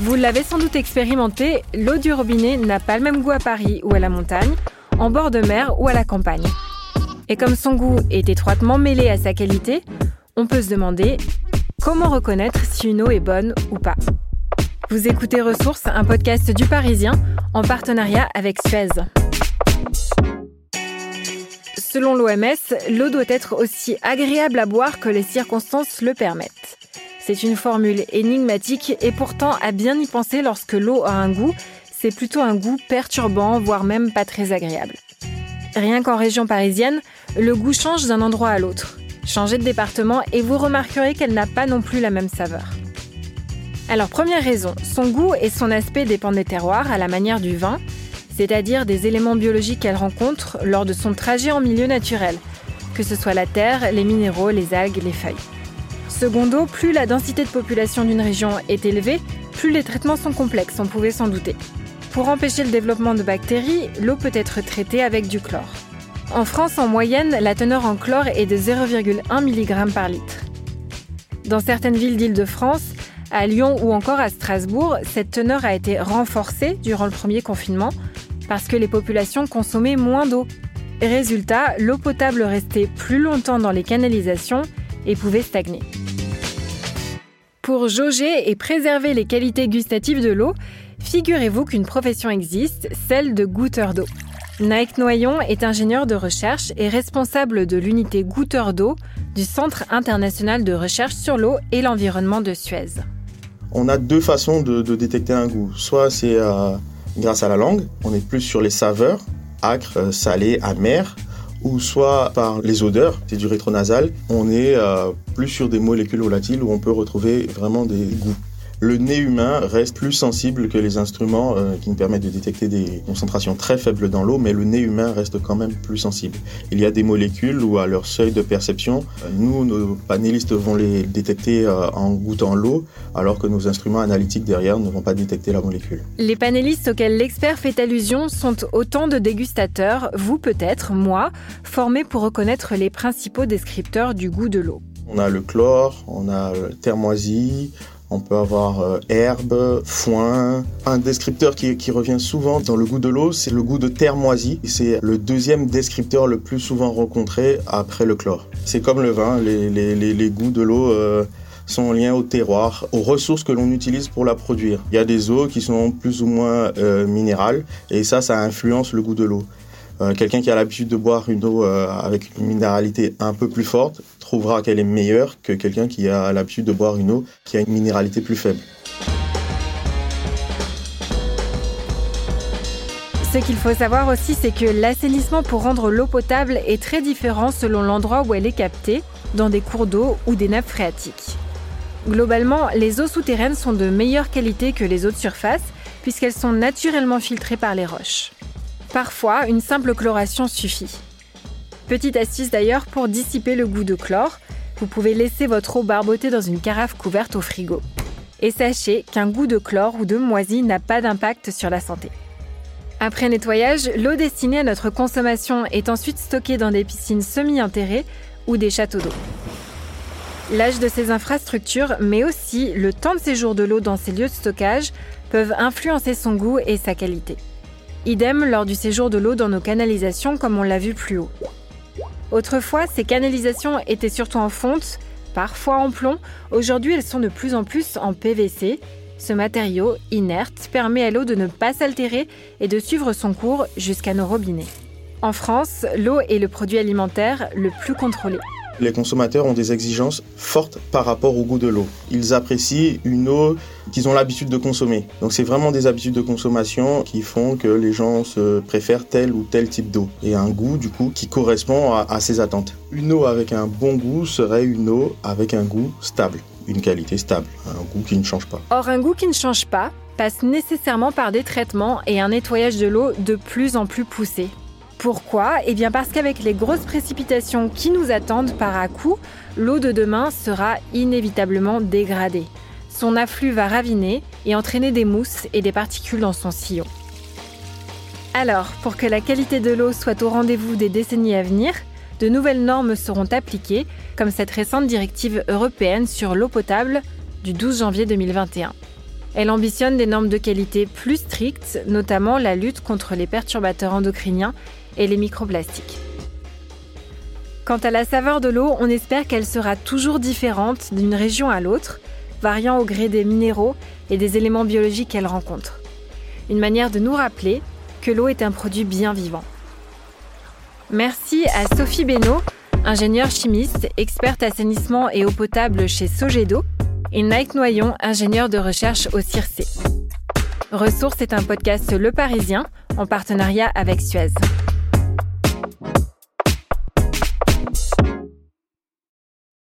Vous l'avez sans doute expérimenté, l'eau du robinet n'a pas le même goût à Paris ou à la montagne, en bord de mer ou à la campagne. Et comme son goût est étroitement mêlé à sa qualité, on peut se demander comment reconnaître si une eau est bonne ou pas. Vous écoutez Ressources, un podcast du Parisien en partenariat avec Suez. Selon l'OMS, l'eau doit être aussi agréable à boire que les circonstances le permettent. C'est une formule énigmatique et pourtant à bien y penser lorsque l'eau a un goût, c'est plutôt un goût perturbant, voire même pas très agréable. Rien qu'en région parisienne, le goût change d'un endroit à l'autre. Changez de département et vous remarquerez qu'elle n'a pas non plus la même saveur. Alors première raison, son goût et son aspect dépendent des terroirs à la manière du vin, c'est-à-dire des éléments biologiques qu'elle rencontre lors de son trajet en milieu naturel, que ce soit la terre, les minéraux, les algues, les feuilles. Secondo, plus la densité de population d'une région est élevée, plus les traitements sont complexes, on pouvait s'en douter. Pour empêcher le développement de bactéries, l'eau peut être traitée avec du chlore. En France, en moyenne, la teneur en chlore est de 0,1 mg par litre. Dans certaines villes d'Île-de-France, à Lyon ou encore à Strasbourg, cette teneur a été renforcée durant le premier confinement parce que les populations consommaient moins d'eau. Résultat, l'eau potable restait plus longtemps dans les canalisations et pouvait stagner. Pour jauger et préserver les qualités gustatives de l'eau, figurez-vous qu'une profession existe, celle de goûteur d'eau. Nike Noyon est ingénieur de recherche et responsable de l'unité goûteur d'eau du Centre international de recherche sur l'eau et l'environnement de Suez. On a deux façons de, détecter un goût. Soit c'est euh, grâce à la langue, on est plus sur les saveurs, acre, salé, amer ou soit par les odeurs, c'est du rétronasal, on est euh, plus sur des molécules volatiles où on peut retrouver vraiment des goûts le nez humain reste plus sensible que les instruments euh, qui nous permettent de détecter des concentrations très faibles dans l'eau, mais le nez humain reste quand même plus sensible. Il y a des molécules où à leur seuil de perception, nous, nos panélistes vont les détecter euh, en goûtant l'eau, alors que nos instruments analytiques derrière ne vont pas détecter la molécule. Les panélistes auxquels l'expert fait allusion sont autant de dégustateurs, vous peut-être, moi, formés pour reconnaître les principaux descripteurs du goût de l'eau. On a le chlore, on a le thermoisie, on peut avoir euh, herbe, foin. Un descripteur qui, revient souvent dans le goût de l'eau, c'est le goût de terre moisie. C'est le deuxième descripteur le plus souvent rencontré après le chlore. C'est comme le vin, les, goûts de l'eau euh, sont liés au terroir, aux ressources que l'on utilise pour la produire. Il y a des eaux qui sont plus ou moins euh, minérales et ça, ça influence le goût de l'eau. Euh, quelqu'un qui a l'habitude de boire une eau euh, avec une minéralité un peu plus forte trouvera qu'elle est meilleure que quelqu'un qui a l'habitude de boire une eau qui a une minéralité plus faible. Ce qu'il faut savoir aussi, c'est que l'assainissement pour rendre l'eau potable est très différent selon l'endroit où elle est captée, dans des cours d'eau ou des nappes phréatiques. Globalement, les eaux souterraines sont de meilleure qualité que les eaux de surface, puisqu'elles sont naturellement filtrées par les roches. Parfois, une simple chloration suffit. Petite astuce d'ailleurs pour dissiper le goût de chlore, vous pouvez laisser votre eau barboter dans une carafe couverte au frigo. Et sachez qu'un goût de chlore ou de moisi n'a pas d'impact sur la santé. Après nettoyage, l'eau destinée à notre consommation est ensuite stockée dans des piscines semi-enterrées ou des châteaux d'eau. L'âge de ces infrastructures, mais aussi le temps de séjour de l'eau dans ces lieux de stockage, peuvent influencer son goût et sa qualité. Idem lors du séjour de l'eau dans nos canalisations comme on l'a vu plus haut. Autrefois, ces canalisations étaient surtout en fonte, parfois en plomb. Aujourd'hui, elles sont de plus en plus en PVC. Ce matériau, inerte, permet à l'eau de ne pas s'altérer et de suivre son cours jusqu'à nos robinets. En France, l'eau est le produit alimentaire le plus contrôlé. Les consommateurs ont des exigences fortes par rapport au goût de l'eau. Ils apprécient une eau qu'ils ont l'habitude de consommer. Donc c'est vraiment des habitudes de consommation qui font que les gens se préfèrent tel ou tel type d'eau et un goût du coup qui correspond à, ces attentes. Une eau avec un bon goût serait une eau avec un goût stable, une qualité stable, un goût qui ne change pas. Or un goût qui ne change pas passe nécessairement par des traitements et un nettoyage de l'eau de plus en plus poussé. Pourquoi Eh bien parce qu'avec les grosses précipitations qui nous attendent par à coup, l'eau de demain sera inévitablement dégradée. Son afflux va raviner et entraîner des mousses et des particules dans son sillon. Alors, pour que la qualité de l'eau soit au rendez-vous des décennies à venir, de nouvelles normes seront appliquées, comme cette récente directive européenne sur l'eau potable du 12 janvier 2021. Elle ambitionne des normes de qualité plus strictes, notamment la lutte contre les perturbateurs endocriniens et les microplastiques. Quant à la saveur de l'eau, on espère qu'elle sera toujours différente d'une région à l'autre, variant au gré des minéraux et des éléments biologiques qu'elle rencontre. Une manière de nous rappeler que l'eau est un produit bien vivant. Merci à Sophie Beno, ingénieure chimiste, experte assainissement et eau potable chez Sogedo, et Nike Noyon, ingénieur de recherche au CIRC. Ressources est un podcast Le Parisien en partenariat avec Suez.